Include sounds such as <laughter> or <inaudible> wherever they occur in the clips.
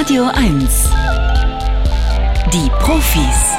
Radio 1. Die Profis.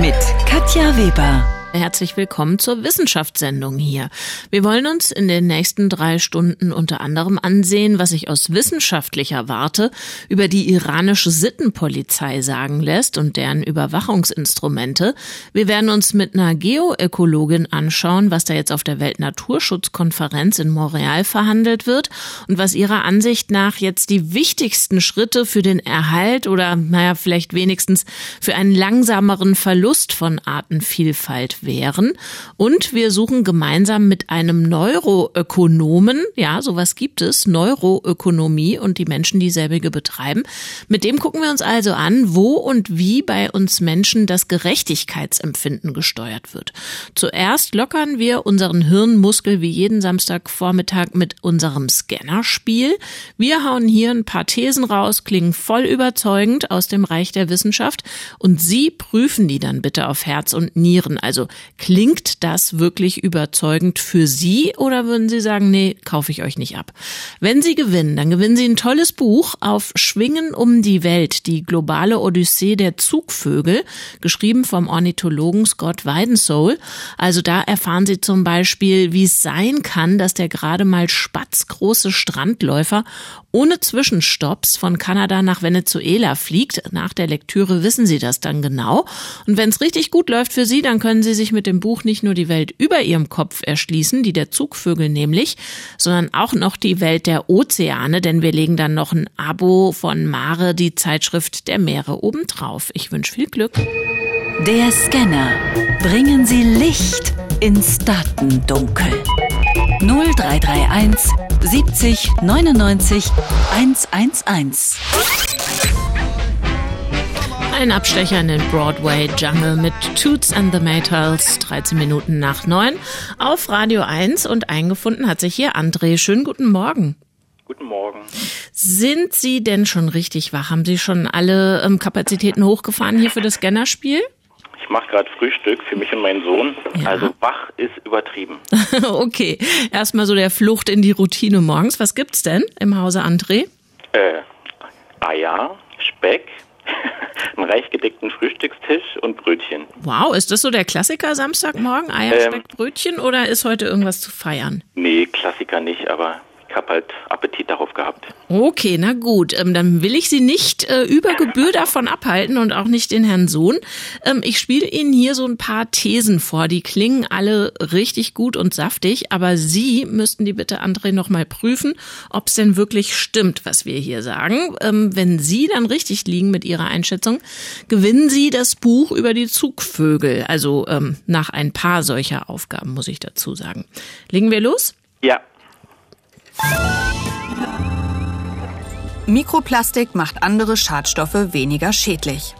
Mit Katja Weber. Herzlich willkommen zur Wissenschaftssendung hier. Wir wollen uns in den nächsten drei Stunden unter anderem ansehen, was sich aus wissenschaftlicher Warte über die iranische Sittenpolizei sagen lässt und deren Überwachungsinstrumente. Wir werden uns mit einer Geoökologin anschauen, was da jetzt auf der Weltnaturschutzkonferenz in Montreal verhandelt wird und was ihrer Ansicht nach jetzt die wichtigsten Schritte für den Erhalt oder, naja, vielleicht wenigstens für einen langsameren Verlust von Artenvielfalt wären. Und wir suchen gemeinsam mit einem Neuroökonomen, ja, sowas gibt es, Neuroökonomie und die Menschen, die selbige betreiben. Mit dem gucken wir uns also an, wo und wie bei uns Menschen das Gerechtigkeitsempfinden gesteuert wird. Zuerst lockern wir unseren Hirnmuskel wie jeden Samstagvormittag mit unserem Scannerspiel. Wir hauen hier ein paar Thesen raus, klingen voll überzeugend aus dem Reich der Wissenschaft und Sie prüfen die dann bitte auf Herz und Nieren. Also klingt das wirklich überzeugend für Sie oder würden Sie sagen, nee, kaufe ich euch nicht ab? Wenn Sie gewinnen, dann gewinnen Sie ein tolles Buch auf Schwingen um die Welt, die globale Odyssee der Zugvögel, geschrieben vom Ornithologen Scott Weidensoul. Also da erfahren Sie zum Beispiel, wie es sein kann, dass der gerade mal spatzgroße Strandläufer ohne Zwischenstopps von Kanada nach Venezuela fliegt. Nach der Lektüre wissen Sie das dann genau. Und wenn es richtig gut läuft für Sie, dann können Sie sich mit dem Buch nicht nur die Welt über Ihrem Kopf erschließen, die der Zugvögel nämlich, sondern auch noch die Welt der Ozeane, denn wir legen dann noch ein Abo von Mare, die Zeitschrift der Meere, obendrauf. Ich wünsche viel Glück. Der Scanner. Bringen Sie Licht ins Datendunkel. 0331 70 99 111. Ein Abstecher in den Broadway Jungle mit Toots and the Maytals, 13 Minuten nach 9 auf Radio 1 und eingefunden hat sich hier André. Schönen guten Morgen. Guten Morgen. Sind Sie denn schon richtig wach? Haben Sie schon alle ähm, Kapazitäten hochgefahren hier für das Scannerspiel? Ich mache gerade Frühstück für mich und meinen Sohn. Ja. Also wach ist übertrieben. <laughs> okay, erstmal so der Flucht in die Routine morgens. Was gibt's denn im Hause André? Äh, Eier, Speck, <laughs> einen reich gedeckten Frühstückstisch und Brötchen. Wow, ist das so der Klassiker Samstagmorgen? Eier, Ähm. Speck, Brötchen oder ist heute irgendwas zu feiern? Nee, Klassiker nicht, aber ich habe halt Appetit darauf gehabt. Okay, na gut. Ähm, dann will ich Sie nicht äh, über Gebühr davon abhalten und auch nicht den Herrn Sohn. Ähm, ich spiele Ihnen hier so ein paar Thesen vor. Die klingen alle richtig gut und saftig, aber Sie müssten die bitte, André, nochmal prüfen, ob es denn wirklich stimmt, was wir hier sagen. Ähm, wenn Sie dann richtig liegen mit Ihrer Einschätzung, gewinnen Sie das Buch über die Zugvögel. Also ähm, nach ein paar solcher Aufgaben, muss ich dazu sagen. Legen wir los? Ja, Mikroplastik macht andere Schadstoffe weniger schädlich.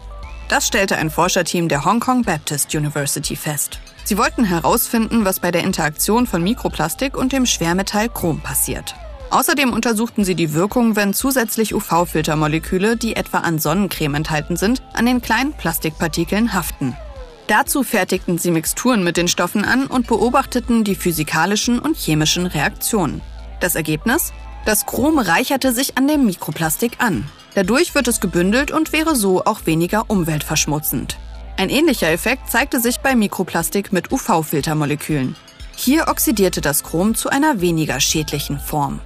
Das stellte ein Forscherteam der Hong Kong Baptist University fest. Sie wollten herausfinden, was bei der Interaktion von Mikroplastik und dem Schwermetall Chrom passiert. Außerdem untersuchten sie die Wirkung, wenn zusätzlich UV-Filtermoleküle, die etwa an Sonnencreme enthalten sind, an den kleinen Plastikpartikeln haften. Dazu fertigten sie Mixturen mit den Stoffen an und beobachteten die physikalischen und chemischen Reaktionen. Das Ergebnis? Das Chrom reicherte sich an dem Mikroplastik an. Dadurch wird es gebündelt und wäre so auch weniger umweltverschmutzend. Ein ähnlicher Effekt zeigte sich bei Mikroplastik mit UV-Filtermolekülen. Hier oxidierte das Chrom zu einer weniger schädlichen Form.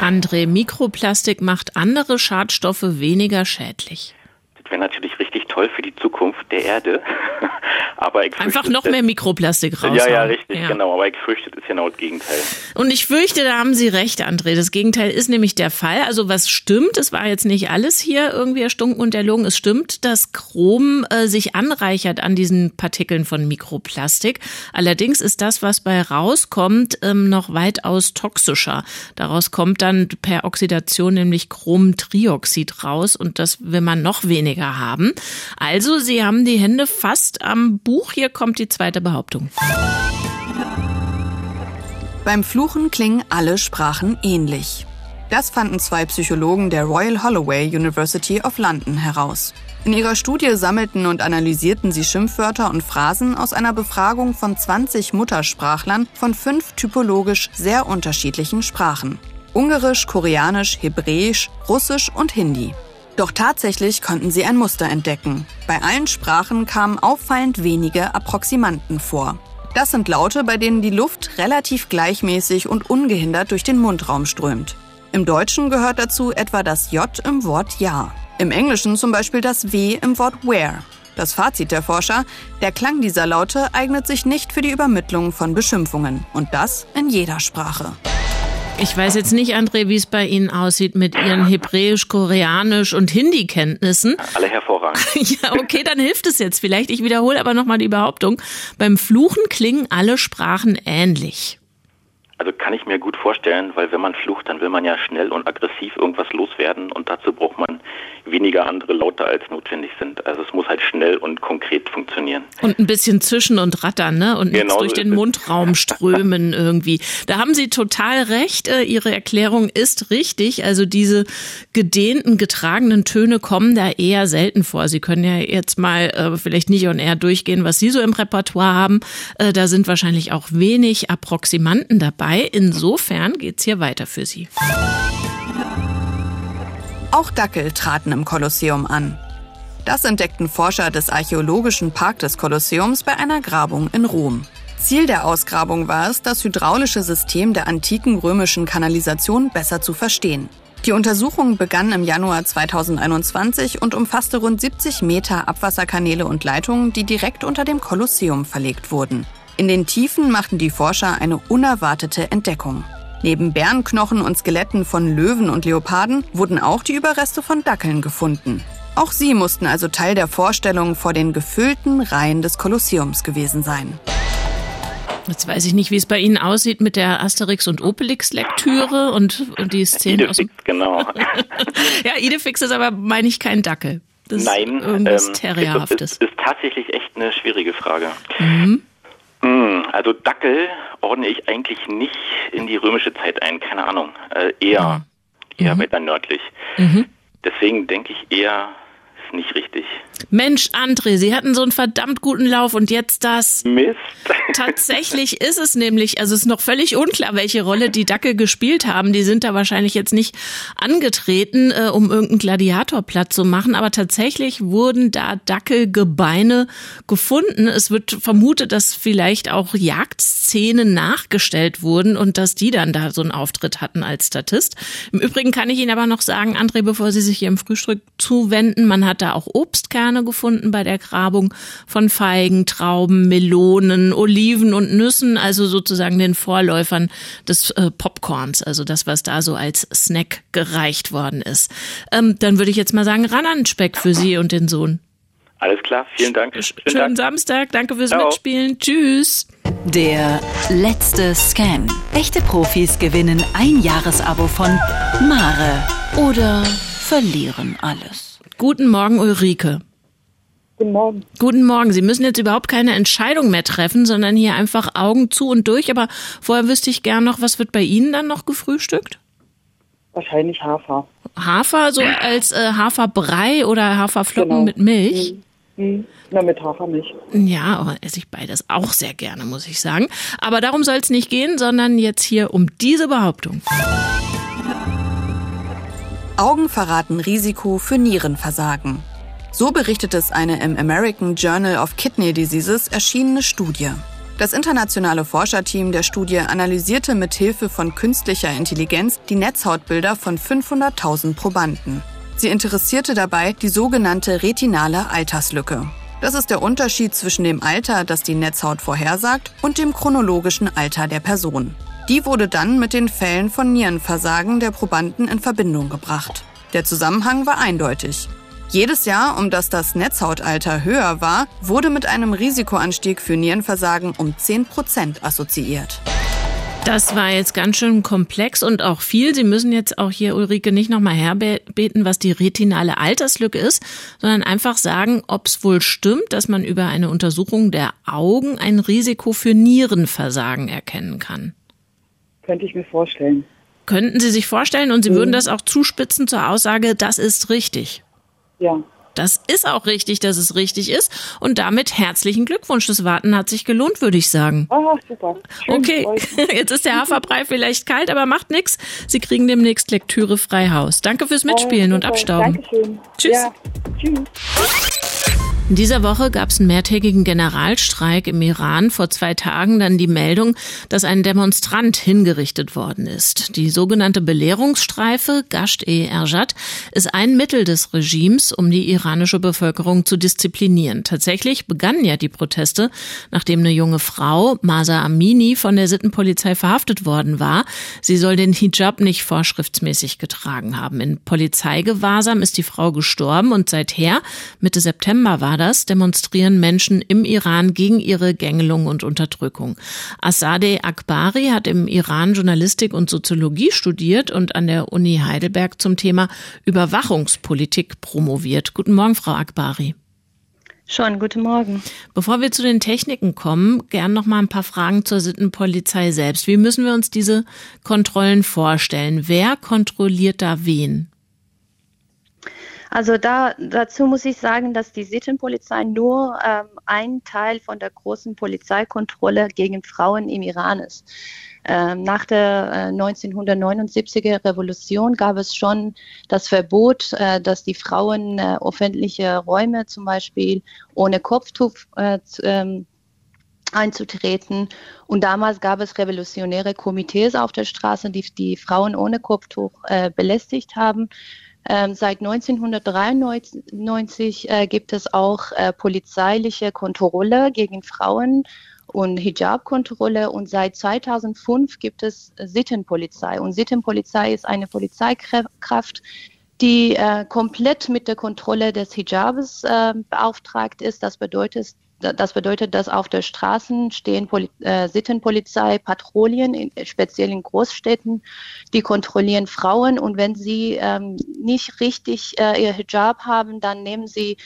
André, Mikroplastik macht andere Schadstoffe weniger schädlich. das wäre natürlich richtig toll für die Zukunft der Erde. <laughs> aber Einfach noch mehr Mikroplastik raus. Ja, ja, richtig, genau. Aber ich fürchte, das ist genau das Gegenteil. Und ich fürchte, da haben Sie recht, André. Das Gegenteil ist nämlich der Fall. Also was stimmt, es war jetzt nicht alles hier irgendwie erstunken und erlogen. Es stimmt, dass Chrom äh, sich anreichert an diesen Partikeln von Mikroplastik. Allerdings ist das, was bei rauskommt, ähm, noch weitaus toxischer. Daraus kommt dann per Oxidation nämlich Chromtrioxid raus und das will man noch weniger haben. Also, Sie haben die Hände fast am Buch. Hier kommt die zweite Behauptung. Beim Fluchen klingen alle Sprachen ähnlich. Das fanden zwei Psychologen der Royal Holloway University of London heraus. In ihrer Studie sammelten und analysierten sie Schimpfwörter und Phrasen aus einer Befragung von 20 Muttersprachlern von fünf typologisch sehr unterschiedlichen Sprachen. Ungarisch, Koreanisch, Hebräisch, Russisch und Hindi. Doch tatsächlich konnten sie ein Muster entdecken. Bei allen Sprachen kamen auffallend wenige Approximanten vor. Das sind Laute, bei denen die Luft relativ gleichmäßig und ungehindert durch den Mundraum strömt. Im Deutschen gehört dazu etwa das J im Wort Ja. Im Englischen zum Beispiel das W im Wort where. Das Fazit der Forscher, der Klang dieser Laute eignet sich nicht für die Übermittlung von Beschimpfungen. Und das in jeder Sprache. Ich weiß jetzt nicht, André, wie es bei Ihnen aussieht mit Ihren Hebräisch, Koreanisch und Hindi-Kenntnissen. Alle hervorragend. <laughs> ja, okay, dann hilft es jetzt vielleicht. Ich wiederhole aber nochmal die Behauptung. Beim Fluchen klingen alle Sprachen ähnlich. Also kann ich mir gut vorstellen, weil wenn man flucht, dann will man ja schnell und aggressiv irgendwas loswerden und dazu braucht man weniger andere Laute als notwendig sind. Also es muss halt schnell und konkret funktionieren. Und ein bisschen zischen und rattern, ne? Und genau durch so den Mundraum strömen <laughs> irgendwie. Da haben Sie total recht. Äh, Ihre Erklärung ist richtig. Also diese gedehnten, getragenen Töne kommen da eher selten vor. Sie können ja jetzt mal äh, vielleicht nicht on air durchgehen, was Sie so im Repertoire haben. Äh, da sind wahrscheinlich auch wenig Approximanten dabei. Insofern geht's hier weiter für Sie. Auch Dackel traten im Kolosseum an. Das entdeckten Forscher des Archäologischen Park des Kolosseums bei einer Grabung in Rom. Ziel der Ausgrabung war es, das hydraulische System der antiken römischen Kanalisation besser zu verstehen. Die Untersuchung begann im Januar 2021 und umfasste rund 70 Meter Abwasserkanäle und Leitungen, die direkt unter dem Kolosseum verlegt wurden. In den Tiefen machten die Forscher eine unerwartete Entdeckung. Neben Bärenknochen und Skeletten von Löwen und Leoparden wurden auch die Überreste von Dackeln gefunden. Auch sie mussten also Teil der Vorstellung vor den gefüllten Reihen des Kolosseums gewesen sein. Jetzt weiß ich nicht, wie es bei Ihnen aussieht mit der Asterix und Obelix Lektüre und, und die Szene Idefix, aus dem genau. <laughs> ja, Idefix ist aber meine ich kein Dackel. Das Nein, ist irgendwas ähm, Terrierhaftes. Ist, ist, ist tatsächlich echt eine schwierige Frage. Mhm. Hm, also Dackel ordne ich eigentlich nicht in die römische Zeit ein, keine Ahnung. Äh, eher, mhm. eher weiter nördlich. Mhm. Deswegen denke ich eher nicht richtig. Mensch, André, Sie hatten so einen verdammt guten Lauf und jetzt das. Mist. <laughs> Tatsächlich ist es nämlich, also es ist noch völlig unklar, welche Rolle die Dackel gespielt haben. Die sind da wahrscheinlich jetzt nicht angetreten, äh, um irgendeinen Gladiator platt zu machen, aber tatsächlich wurden da Dackelgebeine gefunden. Es wird vermutet, dass vielleicht auch Jagdszenen nachgestellt wurden und dass die dann da so einen Auftritt hatten als Statist. Im Übrigen kann ich Ihnen aber noch sagen, André, bevor Sie sich hier im Frühstück zuwenden, man hat da auch Obstkerne gefunden bei der Grabung von Feigen, Trauben, Melonen, Oliven und Nüssen, also sozusagen den Vorläufern des äh, Popcorns, also das, was da so als Snack gereicht worden ist. Ähm, dann würde ich jetzt mal sagen, ran an Speck für Sie und den Sohn. Alles klar, vielen Dank. Schönen, Schönen Dank. Samstag, danke fürs Ciao. Mitspielen. Tschüss. Der letzte Scan. Echte Profis gewinnen ein Jahresabo von Mare oder verlieren alles. Guten Morgen, Ulrike. Guten Morgen. Guten Morgen. Sie müssen jetzt überhaupt keine Entscheidung mehr treffen, sondern hier einfach Augen zu und durch. Aber vorher wüsste ich gern noch, was wird bei Ihnen dann noch gefrühstückt? Wahrscheinlich Hafer. Hafer, so als äh, Haferbrei oder Haferflocken genau. mit Milch? Mhm. mhm. Na, mit Hafermilch. Ja, aber esse ich beides auch sehr gerne, muss ich sagen. Aber darum soll es nicht gehen, sondern jetzt hier um diese Behauptung. Augen verraten Risiko für Nierenversagen. So berichtet es eine im American Journal of Kidney Diseases erschienene Studie. Das internationale Forscherteam der Studie analysierte mit Hilfe von künstlicher Intelligenz die Netzhautbilder von 500.000 Probanden. Sie interessierte dabei die sogenannte retinale Alterslücke. Das ist der Unterschied zwischen dem Alter, das die Netzhaut vorhersagt, und dem chronologischen Alter der Person. Die wurde dann mit den Fällen von Nierenversagen der Probanden in Verbindung gebracht. Der Zusammenhang war eindeutig. Jedes Jahr, um das das Netzhautalter höher war, wurde mit einem Risikoanstieg für Nierenversagen um 10 Prozent assoziiert. Das war jetzt ganz schön komplex und auch viel. Sie müssen jetzt auch hier, Ulrike, nicht nochmal herbeten, was die retinale Alterslücke ist, sondern einfach sagen, ob es wohl stimmt, dass man über eine Untersuchung der Augen ein Risiko für Nierenversagen erkennen kann. Könnte ich mir vorstellen. Könnten Sie sich vorstellen, und Sie mhm. würden das auch zuspitzen zur Aussage, das ist richtig? Ja. Das ist auch richtig, dass es richtig ist. Und damit herzlichen Glückwunsch. Das Warten hat sich gelohnt, würde ich sagen. Ah, super. Schön, okay, <laughs> jetzt ist der Haferbrei vielleicht kalt, aber macht nichts. Sie kriegen demnächst Lektüre frei Haus. Danke fürs Mitspielen oh, und Abstauben. Dankeschön. Tschüss. Ja. Tschüss. In dieser Woche gab es einen mehrtägigen Generalstreik im Iran. Vor zwei Tagen dann die Meldung, dass ein Demonstrant hingerichtet worden ist. Die sogenannte Belehrungsstreife, Gasht-e-Erjad, ist ein Mittel des Regimes, um die iranische Bevölkerung zu disziplinieren. Tatsächlich begannen ja die Proteste, nachdem eine junge Frau, Masa Amini, von der Sittenpolizei verhaftet worden war. Sie soll den Hijab nicht vorschriftsmäßig getragen haben. In Polizeigewahrsam ist die Frau gestorben und seither, Mitte September war war das, demonstrieren Menschen im Iran gegen ihre Gängelung und Unterdrückung. Assadeh Akbari hat im Iran Journalistik und Soziologie studiert und an der Uni Heidelberg zum Thema Überwachungspolitik promoviert. Guten Morgen, Frau Akbari. Schon, guten Morgen. Bevor wir zu den Techniken kommen, gern noch mal ein paar Fragen zur Sittenpolizei selbst. Wie müssen wir uns diese Kontrollen vorstellen? Wer kontrolliert da wen? Also da, dazu muss ich sagen, dass die Sittenpolizei nur ähm, ein Teil von der großen Polizeikontrolle gegen Frauen im Iran ist. Ähm, nach der äh, 1979er Revolution gab es schon das Verbot, äh, dass die Frauen äh, öffentliche Räume zum Beispiel ohne Kopftuch äh, ähm, einzutreten. Und damals gab es revolutionäre Komitees auf der Straße, die die Frauen ohne Kopftuch äh, belästigt haben. Ähm, seit 1993 äh, gibt es auch äh, polizeiliche Kontrolle gegen Frauen und Hijab-Kontrolle und seit 2005 gibt es Sittenpolizei. Und Sittenpolizei ist eine Polizeikraft, die äh, komplett mit der Kontrolle des Hijabs äh, beauftragt ist. Das bedeutet, das bedeutet, dass auf der Straßen stehen Poli äh, Sittenpolizei, Patrouillen, in, speziell in Großstädten, die kontrollieren Frauen. Und wenn sie ähm, nicht richtig äh, ihr Hijab haben, dann nehmen sie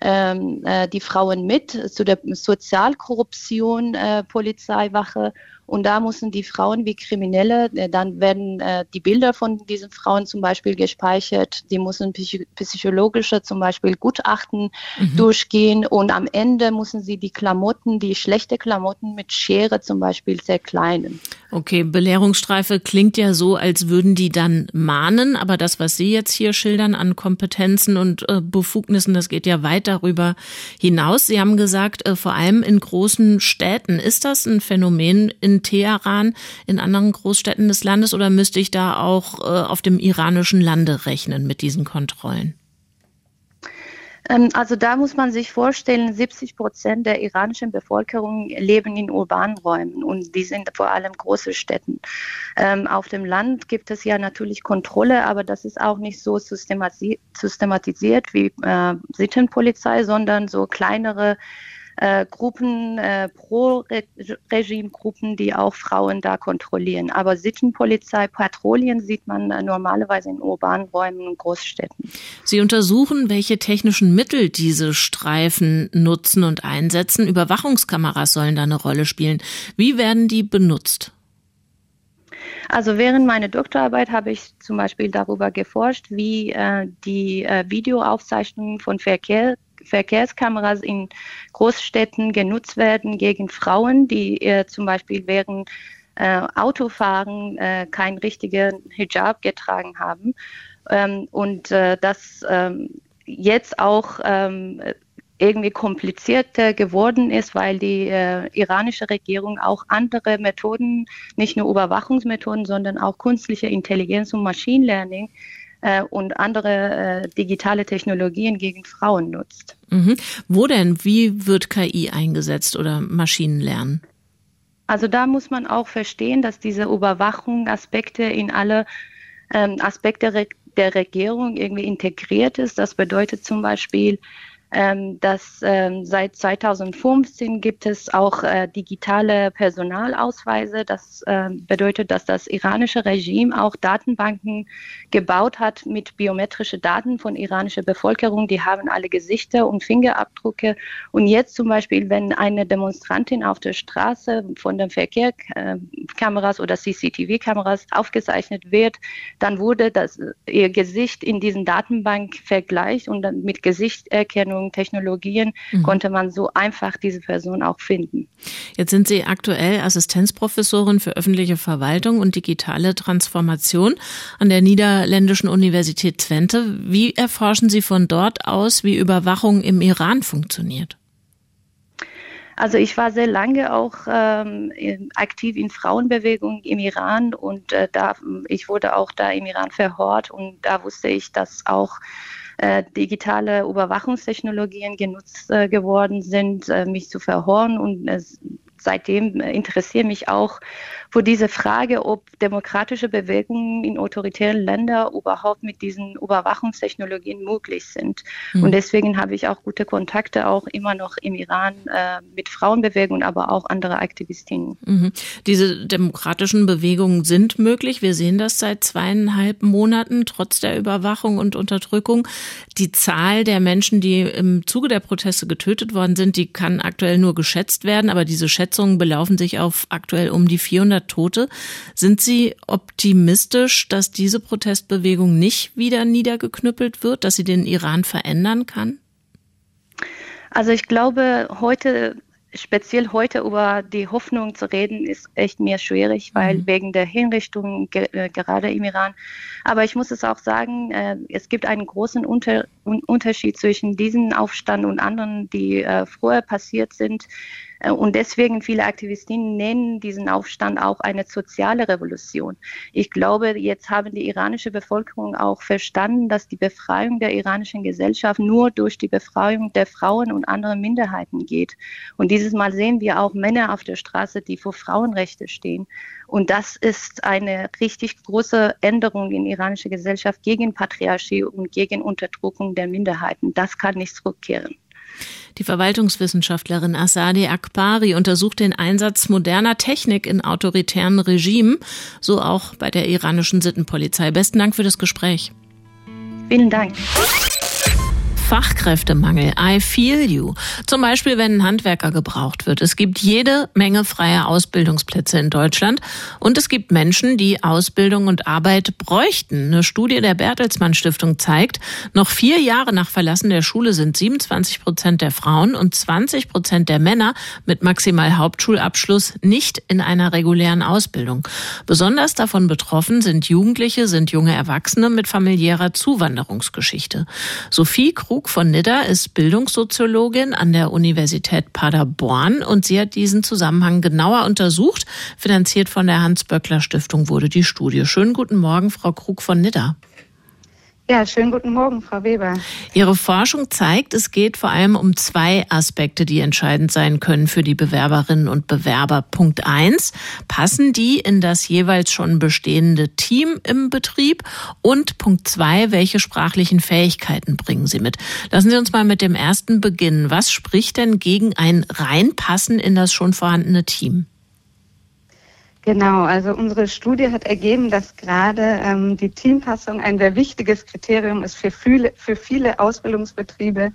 ähm, äh, die Frauen mit zu der Sozialkorruption, äh, Polizeiwache und da müssen die Frauen wie Kriminelle, äh, dann werden äh, die Bilder von diesen Frauen zum Beispiel gespeichert. Die müssen psychologische zum Beispiel Gutachten mhm. durchgehen. Und am Ende müssen sie die Klamotten, die schlechte Klamotten mit Schere zum Beispiel zerkleinen. Okay, Belehrungsstreife klingt ja so, als würden die dann mahnen. Aber das, was Sie jetzt hier schildern an Kompetenzen und äh, Befugnissen, das geht ja darüber hinaus. Sie haben gesagt, äh, vor allem in großen Städten. Ist das ein Phänomen, in Teheran, in anderen Großstädten des Landes oder müsste ich da auch äh, auf dem iranischen Lande rechnen mit diesen Kontrollen? Ähm, also da muss man sich vorstellen, 70 Prozent der iranischen Bevölkerung leben in urbanen Räumen und die sind vor allem große Städten. Ähm, auf dem Land gibt es ja natürlich Kontrolle, aber das ist auch nicht so systematisiert wie äh, Sittenpolizei, sondern so kleinere äh, Gruppen, äh, Pro-Regime-Gruppen, die auch Frauen da kontrollieren. Aber Sittenpolizei, Patrouillen sieht man äh, normalerweise in urbanen Räumen und Großstädten. Sie untersuchen, welche technischen Mittel diese Streifen nutzen und einsetzen. Überwachungskameras sollen da eine Rolle spielen. Wie werden die benutzt? Also während meiner Doktorarbeit habe ich zum Beispiel darüber geforscht, wie äh, die äh, Videoaufzeichnungen von Verkehr Verkehrskameras in Großstädten genutzt werden gegen Frauen, die äh, zum Beispiel während äh, Autofahren äh, keinen richtigen Hijab getragen haben. Ähm, und äh, das ähm, jetzt auch ähm, irgendwie komplizierter geworden ist, weil die äh, iranische Regierung auch andere Methoden, nicht nur Überwachungsmethoden, sondern auch künstliche Intelligenz und Machine Learning äh, und andere äh, digitale Technologien gegen Frauen nutzt. Mhm. Wo denn? Wie wird KI eingesetzt oder Maschinenlernen? Also da muss man auch verstehen, dass diese Überwachung Aspekte in alle ähm, Aspekte der Regierung irgendwie integriert ist. Das bedeutet zum Beispiel, ähm, dass ähm, seit 2015 gibt es auch äh, digitale Personalausweise. Das äh, bedeutet, dass das iranische Regime auch Datenbanken gebaut hat mit biometrischen Daten von iranischer Bevölkerung. Die haben alle Gesichter und Fingerabdrücke. Und jetzt zum Beispiel, wenn eine Demonstrantin auf der Straße von den Verkehrskameras oder CCTV-Kameras aufgezeichnet wird, dann wurde das, ihr Gesicht in diesen Datenbank vergleicht und dann mit Gesichtserkennung Anwendungen, Technologien mhm. konnte man so einfach diese Person auch finden. Jetzt sind Sie aktuell Assistenzprofessorin für öffentliche Verwaltung und digitale Transformation an der Niederländischen Universität Twente. Wie erforschen Sie von dort aus, wie Überwachung im Iran funktioniert? Also ich war sehr lange auch ähm, aktiv in Frauenbewegung im Iran und äh, da ich wurde auch da im Iran verhört und da wusste ich, dass auch äh, digitale Überwachungstechnologien genutzt äh, geworden sind, äh, mich zu verhören und es seitdem interessiere mich auch für diese Frage, ob demokratische Bewegungen in autoritären Ländern überhaupt mit diesen Überwachungstechnologien möglich sind. Mhm. Und deswegen habe ich auch gute Kontakte auch immer noch im Iran äh, mit Frauenbewegungen, aber auch andere Aktivistinnen. Mhm. Diese demokratischen Bewegungen sind möglich. Wir sehen das seit zweieinhalb Monaten, trotz der Überwachung und Unterdrückung. Die Zahl der Menschen, die im Zuge der Proteste getötet worden sind, die kann aktuell nur geschätzt werden, aber diese Schätzungen belaufen sich auf aktuell um die 400 200 Tote. Sind Sie optimistisch, dass diese Protestbewegung nicht wieder niedergeknüppelt wird, dass sie den Iran verändern kann? Also ich glaube, heute speziell heute über die Hoffnung zu reden, ist echt mir schwierig, weil mhm. wegen der Hinrichtung ge äh, gerade im Iran. Aber ich muss es auch sagen, äh, es gibt einen großen Unter Unterschied zwischen diesem Aufstand und anderen, die äh, früher passiert sind. Äh, und deswegen viele Aktivistinnen nennen diesen Aufstand auch eine soziale Revolution. Ich glaube, jetzt haben die iranische Bevölkerung auch verstanden, dass die Befreiung der iranischen Gesellschaft nur durch die Befreiung der Frauen und anderen Minderheiten geht. Und dieses Mal sehen wir auch Männer auf der Straße, die für Frauenrechte stehen. Und das ist eine richtig große Änderung in iranischer Gesellschaft gegen Patriarchie und gegen Unterdrückung der Minderheiten. Das kann nicht zurückkehren. Die Verwaltungswissenschaftlerin Asadi Akbari untersucht den Einsatz moderner Technik in autoritären Regimen, so auch bei der iranischen Sittenpolizei. Besten Dank für das Gespräch. Vielen Dank. Fachkräftemangel. I feel you. Zum Beispiel, wenn ein Handwerker gebraucht wird. Es gibt jede Menge freier Ausbildungsplätze in Deutschland und es gibt Menschen, die Ausbildung und Arbeit bräuchten. Eine Studie der Bertelsmann Stiftung zeigt, noch vier Jahre nach Verlassen der Schule sind 27 Prozent der Frauen und 20 Prozent der Männer mit maximal Hauptschulabschluss nicht in einer regulären Ausbildung. Besonders davon betroffen sind Jugendliche, sind junge Erwachsene mit familiärer Zuwanderungsgeschichte. Sophie Krug Krug von Nidda ist Bildungssoziologin an der Universität Paderborn und sie hat diesen Zusammenhang genauer untersucht. Finanziert von der Hans-Böckler Stiftung wurde die Studie. Schönen guten Morgen, Frau Krug von Nidda. Ja, schönen guten Morgen, Frau Weber. Ihre Forschung zeigt, es geht vor allem um zwei Aspekte, die entscheidend sein können für die Bewerberinnen und Bewerber. Punkt eins, passen die in das jeweils schon bestehende Team im Betrieb? Und Punkt zwei, welche sprachlichen Fähigkeiten bringen sie mit? Lassen Sie uns mal mit dem ersten beginnen. Was spricht denn gegen ein Reinpassen in das schon vorhandene Team? Genau, also unsere Studie hat ergeben, dass gerade ähm, die Teampassung ein sehr wichtiges Kriterium ist für viele, für viele Ausbildungsbetriebe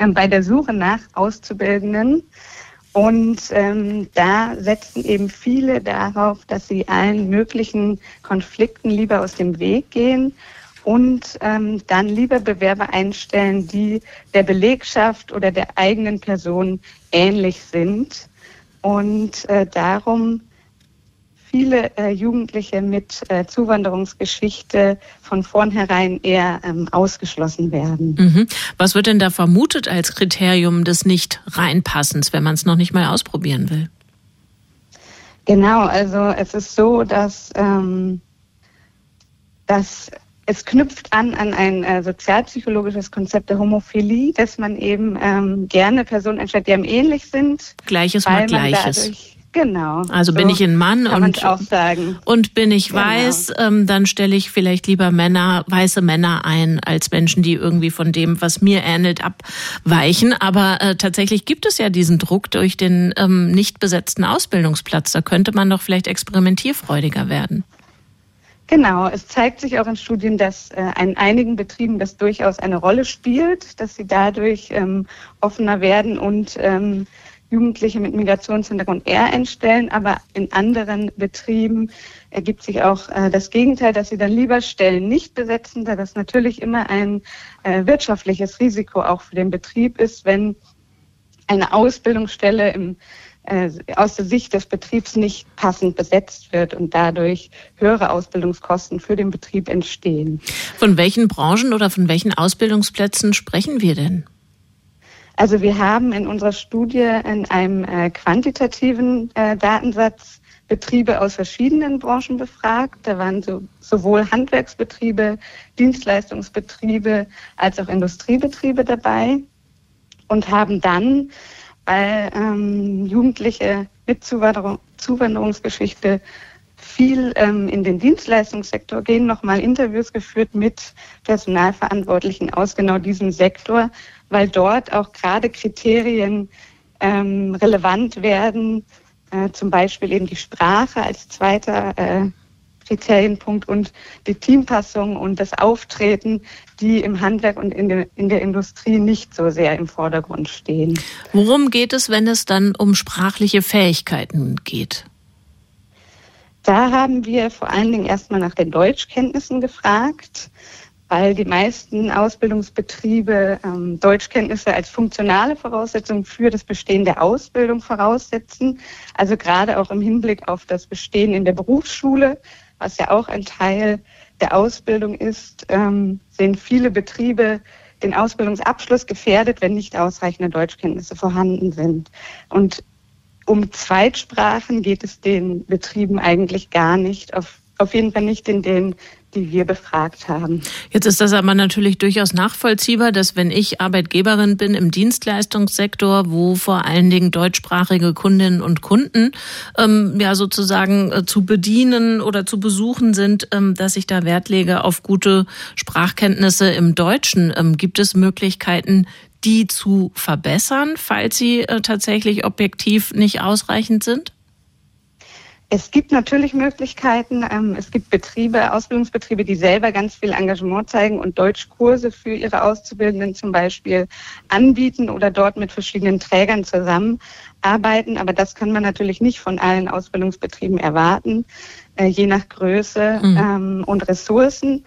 ähm, bei der Suche nach Auszubildenden. Und ähm, da setzen eben viele darauf, dass sie allen möglichen Konflikten lieber aus dem Weg gehen und ähm, dann lieber Bewerber einstellen, die der Belegschaft oder der eigenen Person ähnlich sind. Und äh, darum viele äh, Jugendliche mit äh, Zuwanderungsgeschichte von vornherein eher ähm, ausgeschlossen werden. Mhm. Was wird denn da vermutet als Kriterium des Nicht-Reinpassens, wenn man es noch nicht mal ausprobieren will? Genau, also es ist so, dass, ähm, dass es knüpft an an ein äh, sozialpsychologisches Konzept der Homophilie, dass man eben ähm, gerne Personen einstellt, die einem ähnlich sind. Gleiches mal Gleiches. Genau. Also so bin ich ein Mann und, und bin ich genau. weiß, ähm, dann stelle ich vielleicht lieber Männer, weiße Männer ein, als Menschen, die irgendwie von dem, was mir ähnelt, abweichen. Aber äh, tatsächlich gibt es ja diesen Druck durch den ähm, nicht besetzten Ausbildungsplatz. Da könnte man doch vielleicht experimentierfreudiger werden. Genau, es zeigt sich auch in Studien, dass äh, in einigen Betrieben das durchaus eine Rolle spielt, dass sie dadurch ähm, offener werden und ähm, Jugendliche mit Migrationshintergrund eher einstellen, aber in anderen Betrieben ergibt sich auch äh, das Gegenteil, dass sie dann lieber Stellen nicht besetzen, da das natürlich immer ein äh, wirtschaftliches Risiko auch für den Betrieb ist, wenn eine Ausbildungsstelle im, äh, aus der Sicht des Betriebs nicht passend besetzt wird und dadurch höhere Ausbildungskosten für den Betrieb entstehen. Von welchen Branchen oder von welchen Ausbildungsplätzen sprechen wir denn? Also wir haben in unserer Studie in einem äh, quantitativen äh, Datensatz Betriebe aus verschiedenen Branchen befragt. Da waren so, sowohl Handwerksbetriebe, Dienstleistungsbetriebe als auch Industriebetriebe dabei und haben dann, weil ähm, Jugendliche mit Zuwanderung, Zuwanderungsgeschichte viel ähm, in den Dienstleistungssektor gehen, nochmal Interviews geführt mit Personalverantwortlichen aus genau diesem Sektor, weil dort auch gerade Kriterien ähm, relevant werden, äh, zum Beispiel eben die Sprache als zweiter äh, Kriterienpunkt und die Teampassung und das Auftreten, die im Handwerk und in der, in der Industrie nicht so sehr im Vordergrund stehen. Worum geht es, wenn es dann um sprachliche Fähigkeiten geht? Da haben wir vor allen Dingen erstmal nach den Deutschkenntnissen gefragt weil die meisten Ausbildungsbetriebe ähm, Deutschkenntnisse als funktionale Voraussetzung für das Bestehen der Ausbildung voraussetzen. Also gerade auch im Hinblick auf das Bestehen in der Berufsschule, was ja auch ein Teil der Ausbildung ist, ähm, sehen viele Betriebe den Ausbildungsabschluss gefährdet, wenn nicht ausreichende Deutschkenntnisse vorhanden sind. Und um Zweitsprachen geht es den Betrieben eigentlich gar nicht, auf, auf jeden Fall nicht in den die wir befragt haben. Jetzt ist das aber natürlich durchaus nachvollziehbar, dass wenn ich Arbeitgeberin bin im Dienstleistungssektor, wo vor allen Dingen deutschsprachige Kundinnen und Kunden ähm, ja sozusagen äh, zu bedienen oder zu besuchen sind, ähm, dass ich da Wert lege auf gute Sprachkenntnisse im Deutschen. Ähm, gibt es Möglichkeiten, die zu verbessern, falls sie äh, tatsächlich objektiv nicht ausreichend sind? Es gibt natürlich Möglichkeiten. Ähm, es gibt Betriebe, Ausbildungsbetriebe, die selber ganz viel Engagement zeigen und Deutschkurse für ihre Auszubildenden zum Beispiel anbieten oder dort mit verschiedenen Trägern zusammenarbeiten. Aber das kann man natürlich nicht von allen Ausbildungsbetrieben erwarten, äh, je nach Größe mhm. Und Ressourcen.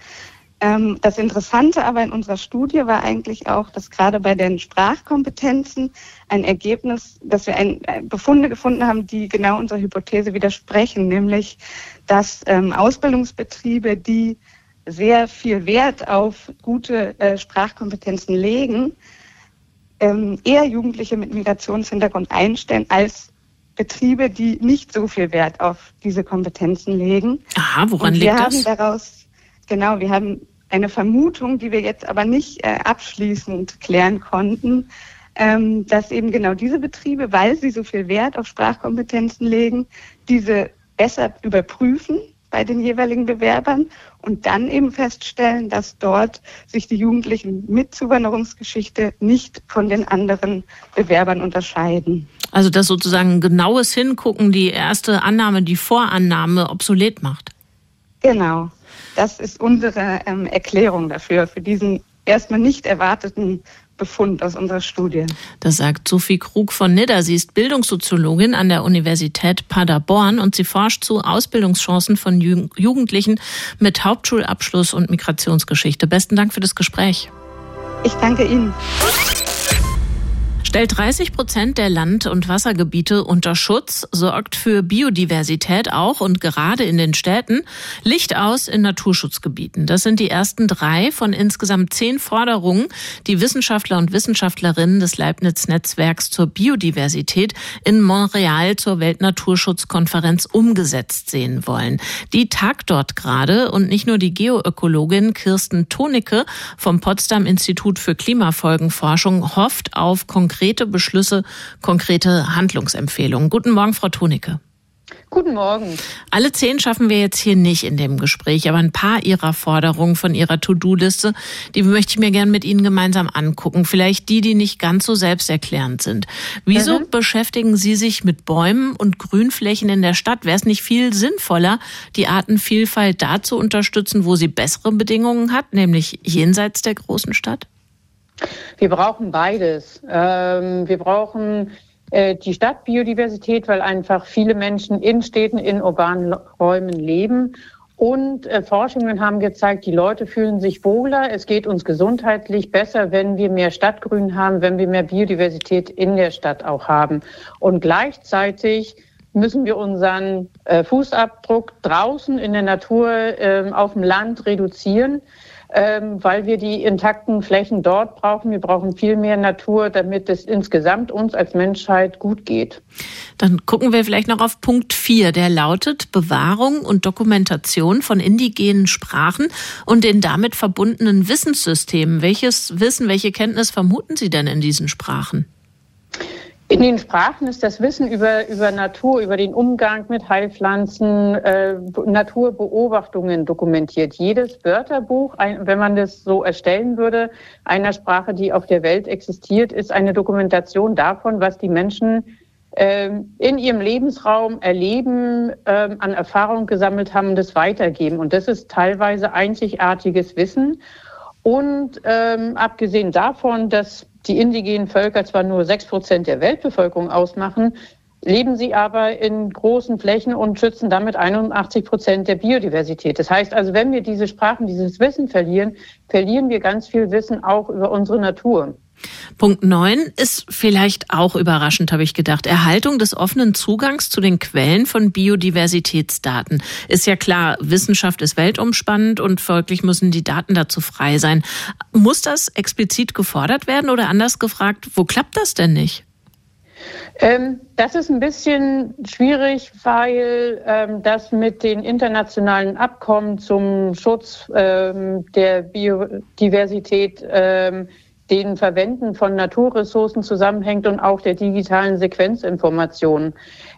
Ähm, das Interessante aber in unserer Studie war eigentlich auch, dass gerade bei den Sprachkompetenzen ein Ergebnis, dass wir ein, äh, Befunde gefunden haben, die genau unserer Hypothese widersprechen, nämlich dass ähm, Ausbildungsbetriebe, die sehr viel Wert auf gute äh, Sprachkompetenzen legen, ähm, eher Jugendliche mit Migrationshintergrund einstellen als Betriebe, die nicht so viel Wert auf diese Kompetenzen legen. Aha, woran liegt das? Wir haben daraus Genau, wir haben eine Vermutung, die wir jetzt aber nicht äh, abschließend klären konnten, ähm, dass eben genau diese Betriebe, weil sie so viel Wert auf Sprachkompetenzen legen, diese besser überprüfen bei den jeweiligen Bewerbern und dann eben feststellen, dass dort sich die Jugendlichen mit Zuwanderungsgeschichte nicht von den anderen Bewerbern unterscheiden. Also dass sozusagen genaues Hingucken die erste Annahme, die Vorannahme obsolet macht. Genau. Das ist unsere ähm, Erklärung dafür, für diesen erstmal nicht erwarteten Befund aus unserer Studie. Das sagt Sophie Krug von Nidda. Sie ist Bildungssoziologin an der Universität Paderborn und sie forscht zu Ausbildungschancen von Jugendlichen mit Hauptschulabschluss und Migrationsgeschichte. Besten Dank für das Gespräch. Ich danke Ihnen stellt 30 Prozent der Land- und Wassergebiete unter Schutz, sorgt für Biodiversität auch und gerade in den Städten, Licht aus in Naturschutzgebieten. Das sind die ersten drei von insgesamt zehn Forderungen, die Wissenschaftler und Wissenschaftlerinnen des Leibniz-Netzwerks zur Biodiversität in Montreal zur Weltnaturschutzkonferenz umgesetzt sehen wollen. Die tagt dort gerade und nicht nur die Geoökologin Kirsten Tonicke vom Potsdam Institut für Klimafolgenforschung hofft auf konkrete konkrete Beschlüsse, konkrete Handlungsempfehlungen. Guten Morgen, Frau Tonicke. Guten Morgen. Alle zehn schaffen wir jetzt hier nicht in dem Gespräch, aber ein paar Ihrer Forderungen von Ihrer To-Do-Liste, die möchte ich mir gern mit Ihnen gemeinsam angucken. Vielleicht die, die nicht ganz so selbsterklärend sind. Wieso mhm. beschäftigen Sie sich mit Bäumen und Grünflächen in der Stadt? Wäre es nicht viel sinnvoller, die Artenvielfalt da zu unterstützen, wo sie bessere Bedingungen hat, nämlich jenseits der großen Stadt? Wir brauchen beides. Ähm, wir brauchen äh, die Stadtbiodiversität, weil einfach viele Menschen in Städten, in urbanen Räumen leben. Und äh, Forschungen haben gezeigt, die Leute fühlen sich wohler. Es geht uns gesundheitlich besser, wenn wir mehr Stadtgrün haben, wenn wir mehr Biodiversität in der Stadt auch haben. Und gleichzeitig müssen wir unseren äh, Fußabdruck draußen in der Natur äh, auf dem Land reduzieren ähm, weil wir die intakten Flächen dort brauchen. Wir brauchen viel mehr Natur, damit es insgesamt uns als Menschheit gut geht. Dann gucken wir vielleicht noch auf Punkt 4, der lautet Bewahrung und Dokumentation von indigenen Sprachen und den damit verbundenen Wissenssystemen. Welches Wissen, welche Kenntnis vermuten Sie denn in diesen Sprachen? In den Sprachen ist das Wissen über, über Natur, über den Umgang mit Heilpflanzen, äh, Naturbeobachtungen dokumentiert. Jedes Wörterbuch, ein, wenn man das so erstellen würde, einer Sprache, die auf der Welt existiert, ist eine Dokumentation davon, was die Menschen äh, in ihrem Lebensraum erleben, äh, an Erfahrung gesammelt haben das weitergeben. Und das ist teilweise einzigartiges Wissen. Und ähm, abgesehen davon, dass die indigenen Völker zwar nur sechs Prozent der Weltbevölkerung ausmachen, leben sie aber in großen Flächen und schützen damit 81 Prozent der Biodiversität. Das heißt also, wenn wir diese Sprachen, dieses Wissen verlieren, verlieren wir ganz viel Wissen auch über unsere Natur. Punkt 9 ist vielleicht auch überraschend, habe ich gedacht. Erhaltung des offenen Zugangs zu den Quellen von Biodiversitätsdaten. Ist ja klar, Wissenschaft ist weltumspannend und folglich müssen die Daten dazu frei sein. Muss das explizit gefordert werden oder anders gefragt, wo klappt das denn nicht? Ähm, das ist ein bisschen schwierig, weil ähm, das mit den internationalen Abkommen zum Schutz ähm, der Biodiversität ähm, den Verwenden von Naturressourcen zusammenhängt und auch der digitalen Sequenzinformationen.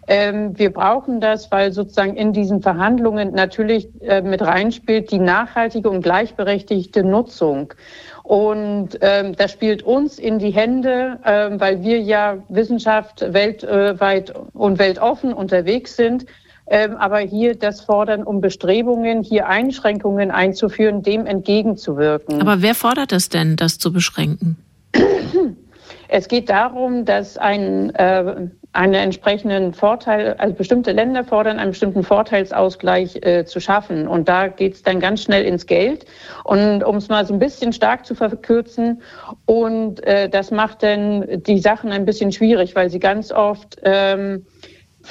Ähm, wir brauchen das, weil sozusagen in diesen Verhandlungen natürlich äh, mit reinspielt die nachhaltige und gleichberechtigte Nutzung. Und ähm, das spielt uns in die Hände, ähm, weil wir ja Wissenschaft weltweit und weltoffen unterwegs sind aber hier das fordern, um Bestrebungen, hier Einschränkungen einzuführen, dem entgegenzuwirken. Aber wer fordert es denn, das zu beschränken? Es geht darum, dass ein, äh, einen entsprechenden Vorteil, also bestimmte Länder fordern, einen bestimmten Vorteilsausgleich äh, zu schaffen. Und da geht es dann ganz schnell ins Geld. Und um es mal so ein bisschen stark zu verkürzen, und äh, das macht dann die Sachen ein bisschen schwierig, weil sie ganz oft ähm,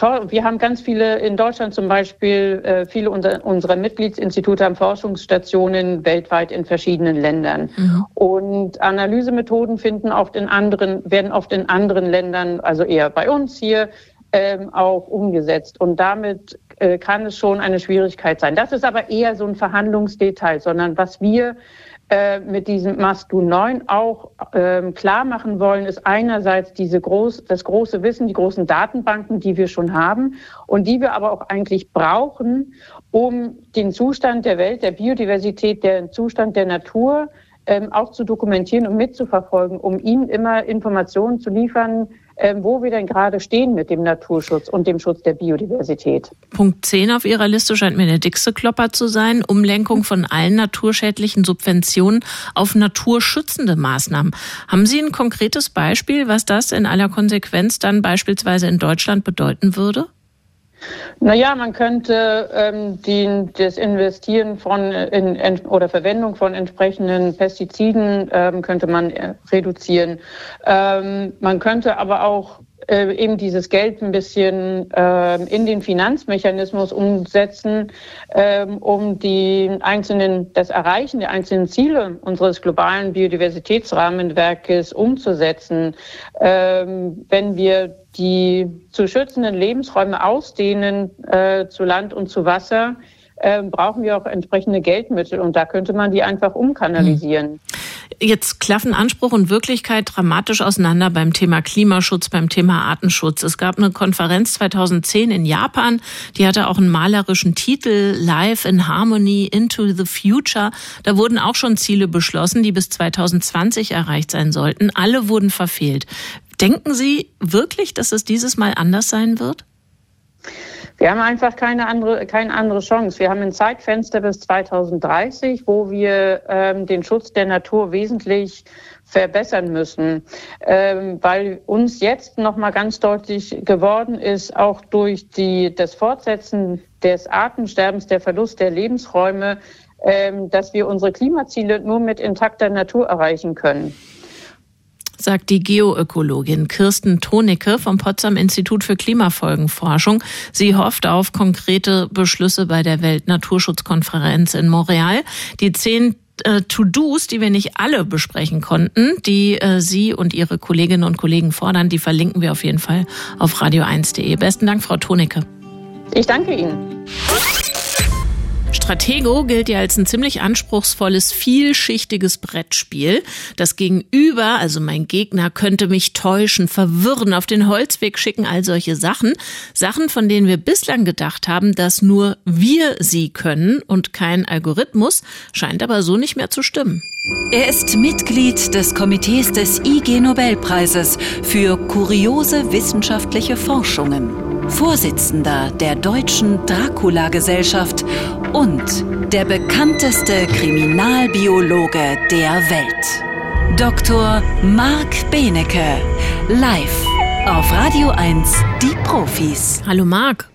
wir haben ganz viele in Deutschland zum Beispiel, äh, viele unserer Mitgliedsinstitute haben Forschungsstationen weltweit in verschiedenen Ländern. Mhm. Und Analysemethoden finden oft in anderen, werden oft in anderen Ländern, also eher bei uns hier, ähm, auch umgesetzt. Und damit äh, kann es schon eine Schwierigkeit sein. Das ist aber eher so ein Verhandlungsdetail, sondern was wir äh, mit diesem Must-Do 9 auch ähm, klar machen wollen, ist einerseits diese groß, das große Wissen, die großen Datenbanken, die wir schon haben und die wir aber auch eigentlich brauchen, um den Zustand der Welt, der Biodiversität, den Zustand der Natur ähm, auch zu dokumentieren und mitzuverfolgen, um ihnen immer Informationen zu liefern, wo wir denn gerade stehen mit dem Naturschutz und dem Schutz der Biodiversität. Punkt 10 auf Ihrer Liste scheint mir der dickste Klopper zu sein. Umlenkung von allen naturschädlichen Subventionen auf naturschützende Maßnahmen. Haben Sie ein konkretes Beispiel, was das in aller Konsequenz dann beispielsweise in Deutschland bedeuten würde? Naja, man könnte ähm, die, das Investieren von in, in, oder Verwendung von entsprechenden Pestiziden ähm, könnte man äh, reduzieren. Ähm, man könnte aber auch äh, eben dieses Geld ein bisschen äh, in den Finanzmechanismus umsetzen, äh, um die einzelnen, das Erreichen der einzelnen Ziele unseres globalen Biodiversitätsrahmenwerkes umzusetzen. Ähm, wenn wir die zu schützenden Lebensräume ausdehnen äh, zu Land und zu Wasser, äh, brauchen wir auch entsprechende Geldmittel und da könnte man die einfach umkanalisieren. Jetzt klaffen Anspruch und Wirklichkeit dramatisch auseinander beim Thema Klimaschutz, beim Thema Artenschutz. Es gab eine Konferenz 2010 in Japan, die hatte auch einen malerischen Titel Life in Harmony into the Future. Da wurden auch schon Ziele beschlossen, die bis 2020 erreicht sein sollten. Alle wurden verfehlt. Denken Sie wirklich, dass es dieses Mal anders sein wird? Wir haben einfach keine andere, keine andere Chance. Wir haben ein Zeitfenster bis 2030, wo wir ähm, den Schutz der Natur wesentlich verbessern müssen, ähm, weil uns jetzt noch mal ganz deutlich geworden ist, auch durch die, das Fortsetzen des Artensterbens, der Verlust der Lebensräume, ähm, dass wir unsere Klimaziele nur mit intakter Natur erreichen können sagt die Geoökologin Kirsten Tonicke vom Potsdam Institut für Klimafolgenforschung. Sie hofft auf konkrete Beschlüsse bei der Weltnaturschutzkonferenz in Montreal. Die zehn äh, To-Dos, die wir nicht alle besprechen konnten, die äh, Sie und Ihre Kolleginnen und Kollegen fordern, die verlinken wir auf jeden Fall auf radio1.de. Besten Dank, Frau Tonicke. Ich danke Ihnen. Stratego gilt ja als ein ziemlich anspruchsvolles, vielschichtiges Brettspiel. Das Gegenüber, also mein Gegner, könnte mich täuschen, verwirren, auf den Holzweg schicken, all solche Sachen. Sachen, von denen wir bislang gedacht haben, dass nur wir sie können und kein Algorithmus, scheint aber so nicht mehr zu stimmen. Er ist Mitglied des Komitees des IG Nobelpreises für kuriose wissenschaftliche Forschungen. Vorsitzender der Deutschen Dracula-Gesellschaft und der bekannteste Kriminalbiologe der Welt. Dr. Marc Benecke, live auf Radio 1, die Profis. Hallo Marc.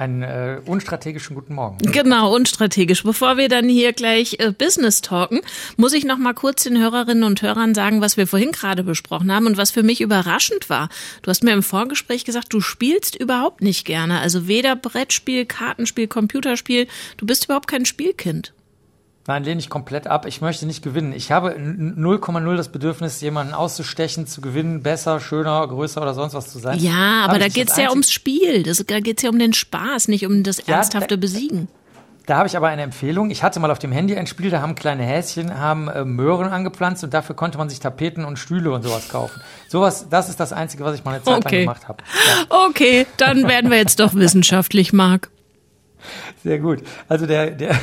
Einen äh, unstrategischen guten Morgen. Genau, unstrategisch. Bevor wir dann hier gleich äh, Business talken, muss ich noch mal kurz den Hörerinnen und Hörern sagen, was wir vorhin gerade besprochen haben und was für mich überraschend war. Du hast mir im Vorgespräch gesagt, du spielst überhaupt nicht gerne. Also weder Brettspiel, Kartenspiel, Computerspiel. Du bist überhaupt kein Spielkind. Nein, lehne ich komplett ab. Ich möchte nicht gewinnen. Ich habe 0,0 das Bedürfnis, jemanden auszustechen, zu gewinnen, besser, schöner, größer oder sonst was zu sein. Ja, aber da geht es ja ums Spiel. Das, da geht es ja um den Spaß, nicht um das ja, ernsthafte Besiegen. Da habe ich aber eine Empfehlung. Ich hatte mal auf dem Handy ein Spiel, da haben kleine Häschen, haben äh, Möhren angepflanzt und dafür konnte man sich Tapeten und Stühle und sowas kaufen. Sowas, das ist das Einzige, was ich mal eine Zeit okay. lang gemacht habe. Ja. Okay, dann werden wir jetzt doch wissenschaftlich, Marc. Sehr gut. Also der, der,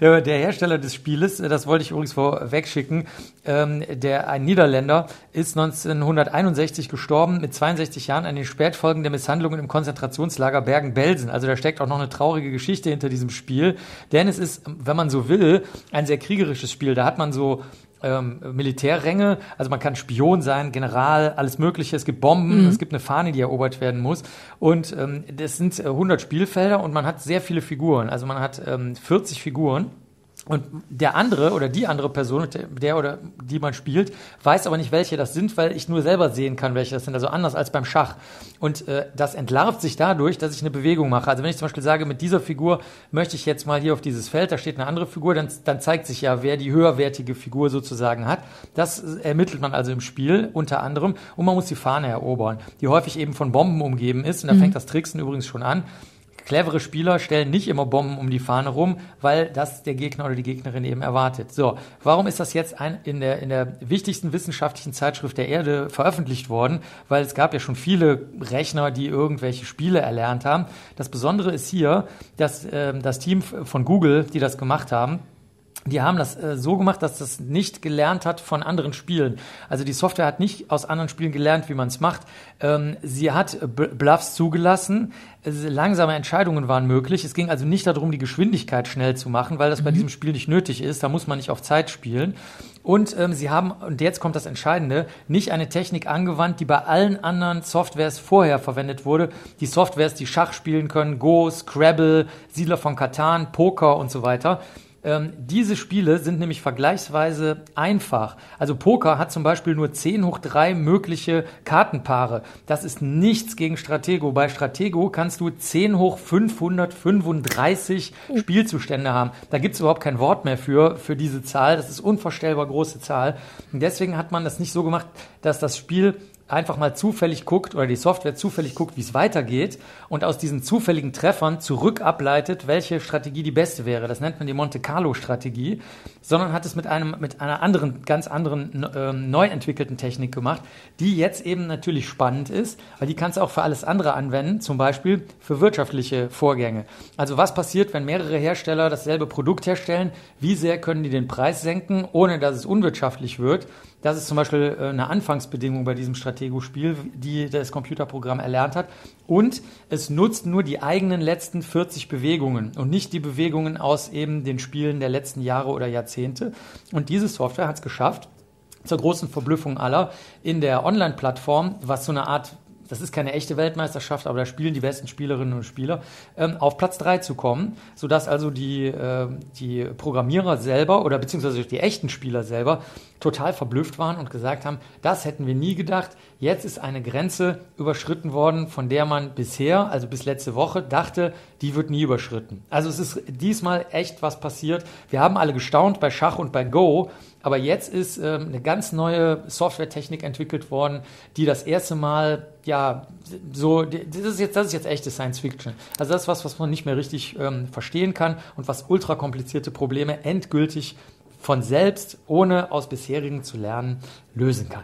<laughs> der, Hersteller des Spieles, das wollte ich übrigens vorweg schicken, ähm, der, ein Niederländer, ist 1961 gestorben mit 62 Jahren an den Spätfolgen der Misshandlungen im Konzentrationslager Bergen-Belsen. Also da steckt auch noch eine traurige Geschichte hinter diesem Spiel. Denn es ist, wenn man so will, ein sehr kriegerisches Spiel. Da hat man so ähm, Militärränge, also man kann Spion sein, General, alles Mögliche. Es gibt Bomben, mhm. es gibt eine Fahne, die erobert werden muss. Und ähm, das sind 100 Spielfelder und man hat sehr viele Figuren. Also man hat ähm, 40 Figuren. Und der andere oder die andere Person, der oder die man spielt, weiß aber nicht, welche das sind, weil ich nur selber sehen kann, welche das sind. Also anders als beim Schach. Und äh, das entlarvt sich dadurch, dass ich eine Bewegung mache. Also wenn ich zum Beispiel sage, mit dieser Figur möchte ich jetzt mal hier auf dieses Feld, da steht eine andere Figur, dann, dann zeigt sich ja, wer die höherwertige Figur sozusagen hat. Das ermittelt man also im Spiel unter anderem. Und man muss die Fahne erobern, die häufig eben von Bomben umgeben ist. Und da mhm. fängt das Tricksen übrigens schon an. Clevere Spieler stellen nicht immer Bomben um die Fahne rum, weil das der Gegner oder die Gegnerin eben erwartet. So, warum ist das jetzt ein, in, der, in der wichtigsten wissenschaftlichen Zeitschrift der Erde veröffentlicht worden? Weil es gab ja schon viele Rechner, die irgendwelche Spiele erlernt haben. Das Besondere ist hier, dass äh, das Team von Google, die das gemacht haben, die haben das äh, so gemacht, dass das nicht gelernt hat von anderen Spielen. Also die Software hat nicht aus anderen Spielen gelernt, wie man es macht. Ähm, sie hat Bluffs zugelassen. langsame Entscheidungen waren möglich. Es ging also nicht darum, die Geschwindigkeit schnell zu machen, weil das mhm. bei diesem Spiel nicht nötig ist. Da muss man nicht auf Zeit spielen. Und ähm, sie haben, und jetzt kommt das Entscheidende, nicht eine Technik angewandt, die bei allen anderen Softwares vorher verwendet wurde. Die Softwares, die Schach spielen können, Go, Scrabble, Siedler von Katan, Poker und so weiter ähm, diese Spiele sind nämlich vergleichsweise einfach. Also Poker hat zum Beispiel nur 10 hoch 3 mögliche Kartenpaare. Das ist nichts gegen Stratego. Bei Stratego kannst du 10 hoch 535 Spielzustände haben. Da gibt es überhaupt kein Wort mehr für, für diese Zahl. Das ist unvorstellbar große Zahl. Und deswegen hat man das nicht so gemacht, dass das Spiel einfach mal zufällig guckt oder die Software zufällig guckt, wie es weitergeht und aus diesen zufälligen Treffern zurück ableitet, welche Strategie die beste wäre. Das nennt man die Monte Carlo Strategie, sondern hat es mit einem mit einer anderen ganz anderen äh, neu entwickelten Technik gemacht, die jetzt eben natürlich spannend ist, weil die kannst du auch für alles andere anwenden, zum Beispiel für wirtschaftliche Vorgänge. Also was passiert, wenn mehrere Hersteller dasselbe Produkt herstellen? Wie sehr können die den Preis senken, ohne dass es unwirtschaftlich wird? Das ist zum Beispiel äh, eine Anfangsbedingung bei diesem Stratego-Spiel, die das Computerprogramm erlernt hat. Und es nutzt nur die eigenen letzten 40 Bewegungen und nicht die Bewegungen aus eben den Spielen der letzten Jahre oder Jahrzehnte. Und diese Software hat es geschafft, zur großen Verblüffung aller, in der Online-Plattform, was so eine Art das ist keine echte Weltmeisterschaft, aber da spielen die besten Spielerinnen und Spieler, ähm, auf Platz drei zu kommen, sodass also die, äh, die Programmierer selber oder beziehungsweise die echten Spieler selber total verblüfft waren und gesagt haben, das hätten wir nie gedacht. Jetzt ist eine Grenze überschritten worden, von der man bisher, also bis letzte Woche, dachte, die wird nie überschritten. Also es ist diesmal echt was passiert. Wir haben alle gestaunt bei Schach und bei Go, aber jetzt ist ähm, eine ganz neue Softwaretechnik entwickelt worden, die das erste Mal, ja, so, das ist jetzt, das ist jetzt echte Science Fiction. Also das ist was, was man nicht mehr richtig ähm, verstehen kann und was ultra komplizierte Probleme endgültig von selbst, ohne aus bisherigen zu lernen, lösen kann.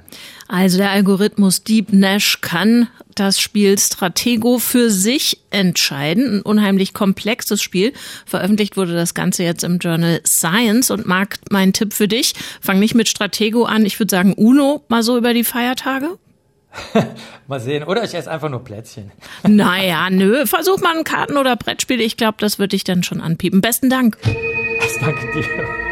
Also der Algorithmus Deep Nash kann das Spiel Stratego für sich entscheiden. Ein unheimlich komplexes Spiel. Veröffentlicht wurde das Ganze jetzt im Journal Science. Und Marc, mein Tipp für dich, fang nicht mit Stratego an. Ich würde sagen Uno mal so über die Feiertage. <laughs> mal sehen. Oder ich esse einfach nur Plätzchen. <laughs> naja, nö. Versuch mal ein Karten- oder Brettspiel. Ich glaube, das wird dich dann schon anpiepen. Besten Dank. <laughs> Danke dir.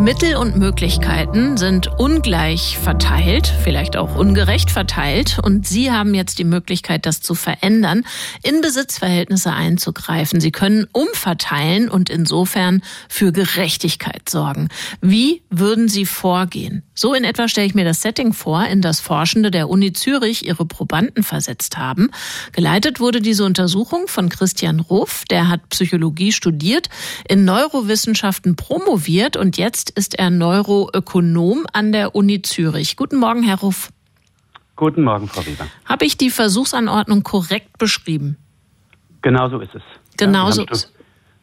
Mittel und Möglichkeiten sind ungleich verteilt, vielleicht auch ungerecht verteilt. Und Sie haben jetzt die Möglichkeit, das zu verändern, in Besitzverhältnisse einzugreifen. Sie können umverteilen und insofern für Gerechtigkeit sorgen. Wie würden Sie vorgehen? So in etwa stelle ich mir das Setting vor, in das Forschende der Uni Zürich ihre Probanden versetzt haben. Geleitet wurde diese Untersuchung von Christian Ruff, der hat Psychologie studiert, in Neurowissenschaften promoviert und jetzt ist er Neuroökonom an der Uni Zürich. Guten Morgen, Herr Ruff. Guten Morgen, Frau Weber. Habe ich die Versuchsanordnung korrekt beschrieben? Genau so ist es. Genau ja, so ist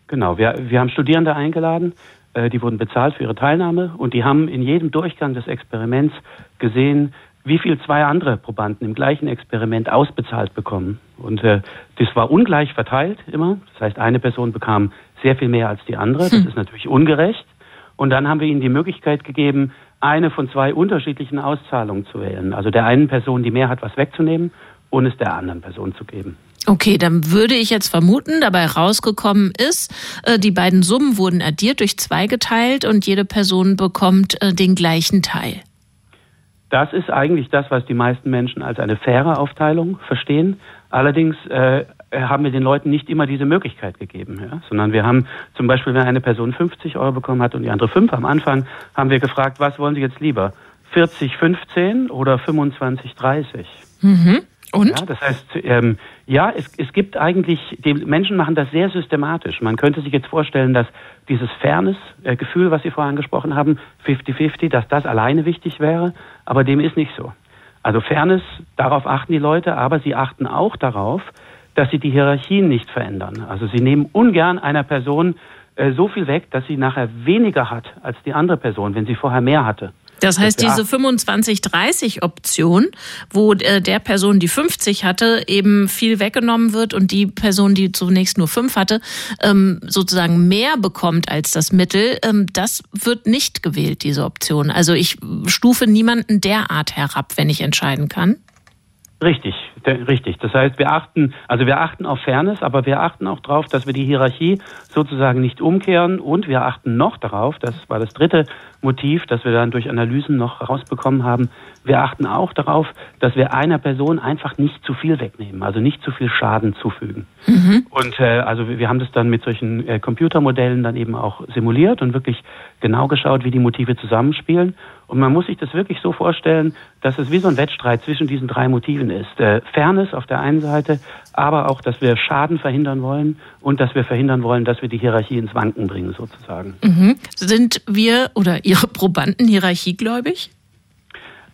Genau, wir, wir haben Studierende eingeladen, äh, die wurden bezahlt für ihre Teilnahme und die haben in jedem Durchgang des Experiments gesehen, wie viel zwei andere Probanden im gleichen Experiment ausbezahlt bekommen. Und äh, das war ungleich verteilt immer. Das heißt, eine Person bekam sehr viel mehr als die andere. Das hm. ist natürlich ungerecht. Und dann haben wir ihnen die Möglichkeit gegeben, eine von zwei unterschiedlichen Auszahlungen zu wählen. Also der einen Person die Mehrheit was wegzunehmen und es der anderen Person zu geben. Okay, dann würde ich jetzt vermuten, dabei rausgekommen ist, äh, die beiden Summen wurden addiert, durch zwei geteilt und jede Person bekommt äh, den gleichen Teil. Das ist eigentlich das, was die meisten Menschen als eine faire Aufteilung verstehen. Allerdings äh, haben wir den Leuten nicht immer diese Möglichkeit gegeben, ja? sondern wir haben zum Beispiel, wenn eine Person 50 Euro bekommen hat und die andere 5 am Anfang, haben wir gefragt, was wollen Sie jetzt lieber? 40, 15 oder 25, 30? Mhm. Und? Ja, das heißt, ähm, ja, es, es gibt eigentlich, die Menschen machen das sehr systematisch. Man könnte sich jetzt vorstellen, dass dieses Fairness-Gefühl, was Sie vorher angesprochen haben, 50-50, dass das alleine wichtig wäre, aber dem ist nicht so. Also Fairness, darauf achten die Leute, aber sie achten auch darauf, dass sie die Hierarchien nicht verändern. Also sie nehmen ungern einer Person äh, so viel weg, dass sie nachher weniger hat als die andere Person, wenn sie vorher mehr hatte. Das heißt, diese 25-30-Option, wo äh, der Person, die 50 hatte, eben viel weggenommen wird und die Person, die zunächst nur 5 hatte, ähm, sozusagen mehr bekommt als das Mittel, ähm, das wird nicht gewählt, diese Option. Also ich stufe niemanden derart herab, wenn ich entscheiden kann. Richtig, richtig. Das heißt, wir achten, also wir achten auf Fairness, aber wir achten auch darauf, dass wir die Hierarchie sozusagen nicht umkehren und wir achten noch darauf, das war das dritte Motiv, das wir dann durch Analysen noch herausbekommen haben, wir achten auch darauf, dass wir einer Person einfach nicht zu viel wegnehmen, also nicht zu viel Schaden zufügen. Mhm. Und äh, also wir haben das dann mit solchen äh, Computermodellen dann eben auch simuliert und wirklich genau geschaut, wie die Motive zusammenspielen. Und man muss sich das wirklich so vorstellen, dass es wie so ein Wettstreit zwischen diesen drei Motiven ist. Äh, Fairness auf der einen Seite, aber auch, dass wir Schaden verhindern wollen und dass wir verhindern wollen, dass wir die Hierarchie ins Wanken bringen, sozusagen. Mhm. Sind wir oder Ihre Probanden hierarchiegläubig?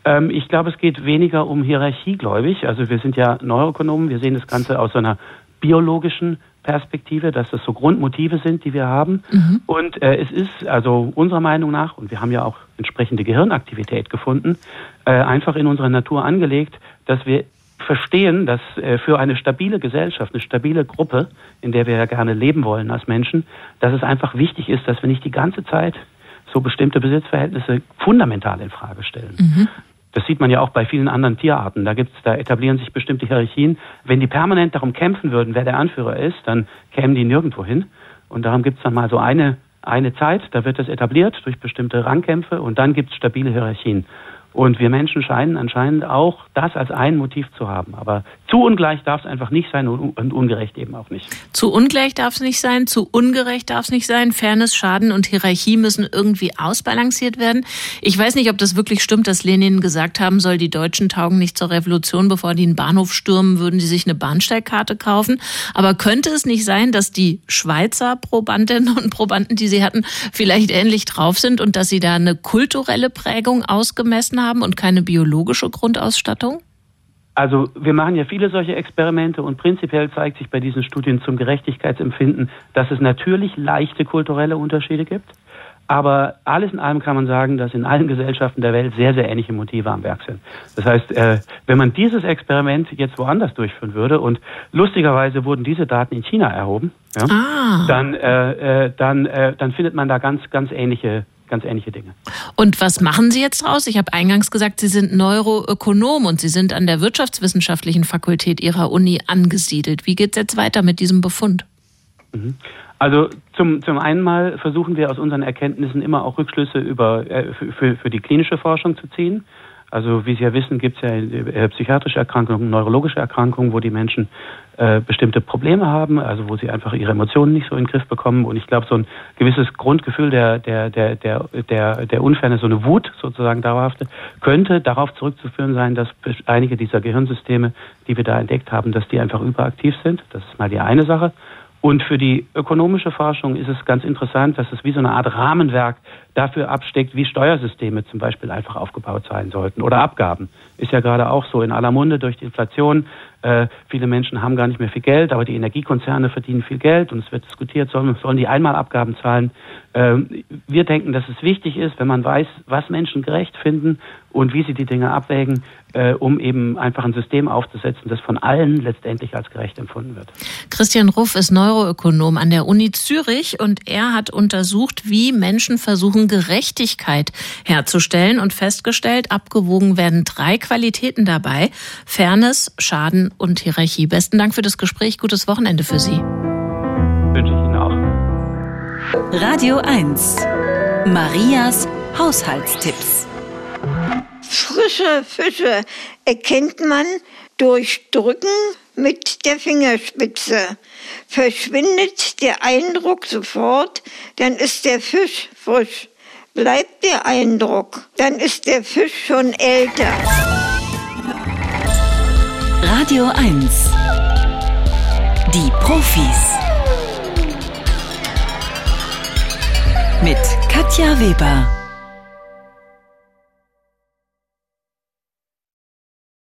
Ähm, ich glaube, es geht weniger um hierarchiegläubig. Also wir sind ja Neuroökonomen, wir sehen das Ganze aus einer biologischen Perspektive, dass das so Grundmotive sind, die wir haben. Mhm. Und äh, es ist also unserer Meinung nach, und wir haben ja auch entsprechende Gehirnaktivität gefunden, äh, einfach in unserer Natur angelegt, dass wir verstehen, dass äh, für eine stabile Gesellschaft, eine stabile Gruppe, in der wir ja gerne leben wollen als Menschen, dass es einfach wichtig ist, dass wir nicht die ganze Zeit so bestimmte Besitzverhältnisse fundamental in Frage stellen. Mhm. Das sieht man ja auch bei vielen anderen Tierarten. Da gibt's, da etablieren sich bestimmte Hierarchien. Wenn die permanent darum kämpfen würden, wer der Anführer ist, dann kämen die nirgendwo hin. Und darum gibt's dann mal so eine, eine Zeit, da wird das etabliert durch bestimmte Rangkämpfe und dann gibt's stabile Hierarchien. Und wir Menschen scheinen anscheinend auch das als ein Motiv zu haben. Aber zu ungleich darf es einfach nicht sein und ungerecht eben auch nicht. Zu ungleich darf es nicht sein, zu ungerecht darf es nicht sein. Fairness, Schaden und Hierarchie müssen irgendwie ausbalanciert werden. Ich weiß nicht, ob das wirklich stimmt, dass Lenin gesagt haben soll, die Deutschen taugen nicht zur Revolution, bevor die einen Bahnhof stürmen, würden sie sich eine Bahnsteigkarte kaufen. Aber könnte es nicht sein, dass die Schweizer Probandinnen und Probanden, die sie hatten, vielleicht ähnlich drauf sind und dass sie da eine kulturelle Prägung ausgemessen haben und keine biologische Grundausstattung? Also wir machen ja viele solche Experimente und prinzipiell zeigt sich bei diesen Studien zum Gerechtigkeitsempfinden, dass es natürlich leichte kulturelle Unterschiede gibt. Aber alles in allem kann man sagen, dass in allen Gesellschaften der Welt sehr, sehr ähnliche Motive am Werk sind. Das heißt, äh, wenn man dieses Experiment jetzt woanders durchführen würde und lustigerweise wurden diese Daten in China erhoben, ja, ah. dann, äh, äh, dann, äh, dann findet man da ganz, ganz ähnliche ganz ähnliche Dinge. Und was machen Sie jetzt draus? Ich habe eingangs gesagt, Sie sind Neuroökonom und Sie sind an der Wirtschaftswissenschaftlichen Fakultät Ihrer Uni angesiedelt. Wie geht es jetzt weiter mit diesem Befund? Mhm. Also zum, zum einen mal versuchen wir aus unseren Erkenntnissen immer auch Rückschlüsse über, äh, für, für die klinische Forschung zu ziehen. Also wie Sie ja wissen, gibt es ja äh, psychiatrische Erkrankungen, neurologische Erkrankungen, wo die Menschen äh, bestimmte Probleme haben, also wo sie einfach ihre Emotionen nicht so in den Griff bekommen. Und ich glaube, so ein gewisses Grundgefühl der, der, der, der, der, der Unfairness, so eine Wut sozusagen dauerhafte, könnte darauf zurückzuführen sein, dass einige dieser Gehirnsysteme, die wir da entdeckt haben, dass die einfach überaktiv sind. Das ist mal die eine Sache. Und für die ökonomische Forschung ist es ganz interessant, dass es wie so eine Art Rahmenwerk dafür absteckt, wie Steuersysteme zum Beispiel einfach aufgebaut sein sollten oder Abgaben. Ist ja gerade auch so in aller Munde durch die Inflation. Äh, viele Menschen haben gar nicht mehr viel Geld, aber die Energiekonzerne verdienen viel Geld und es wird diskutiert, sollen, sollen die einmal Abgaben zahlen. Äh, wir denken, dass es wichtig ist, wenn man weiß, was Menschen gerecht finden und wie sie die Dinge abwägen, äh, um eben einfach ein System aufzusetzen, das von allen letztendlich als gerecht empfunden wird. Christian Ruff ist Neuroökonom an der Uni Zürich und er hat untersucht, wie Menschen versuchen, Gerechtigkeit herzustellen und festgestellt, abgewogen werden drei Qualitäten dabei. Fairness, Schaden und Hierarchie. Besten Dank für das Gespräch. Gutes Wochenende für Sie. Wünsche ich Ihnen auch. Radio 1. Marias Haushaltstipps. Frische Fische erkennt man durch Drücken mit der Fingerspitze. Verschwindet der Eindruck sofort, dann ist der Fisch frisch. Bleibt der Eindruck, dann ist der Fisch schon älter. Radio 1. Die Profis. Mit Katja Weber.